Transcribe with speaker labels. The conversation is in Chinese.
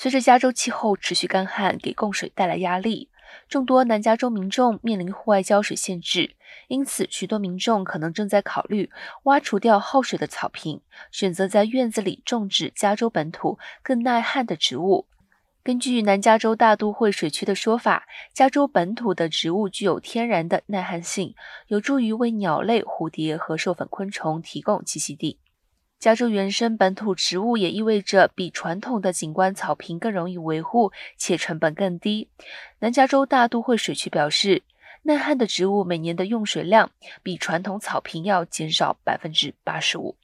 Speaker 1: 随着加州气候持续干旱，给供水带来压力，众多南加州民众面临户外浇水限制，因此许多民众可能正在考虑挖除掉耗水的草坪，选择在院子里种植加州本土更耐旱的植物。根据南加州大都会水区的说法，加州本土的植物具有天然的耐旱性，有助于为鸟类、蝴蝶和授粉昆虫提供栖息地。加州原生本土植物也意味着比传统的景观草坪更容易维护，且成本更低。南加州大都会水区表示，耐旱的植物每年的用水量比传统草坪要减少百分之八十五。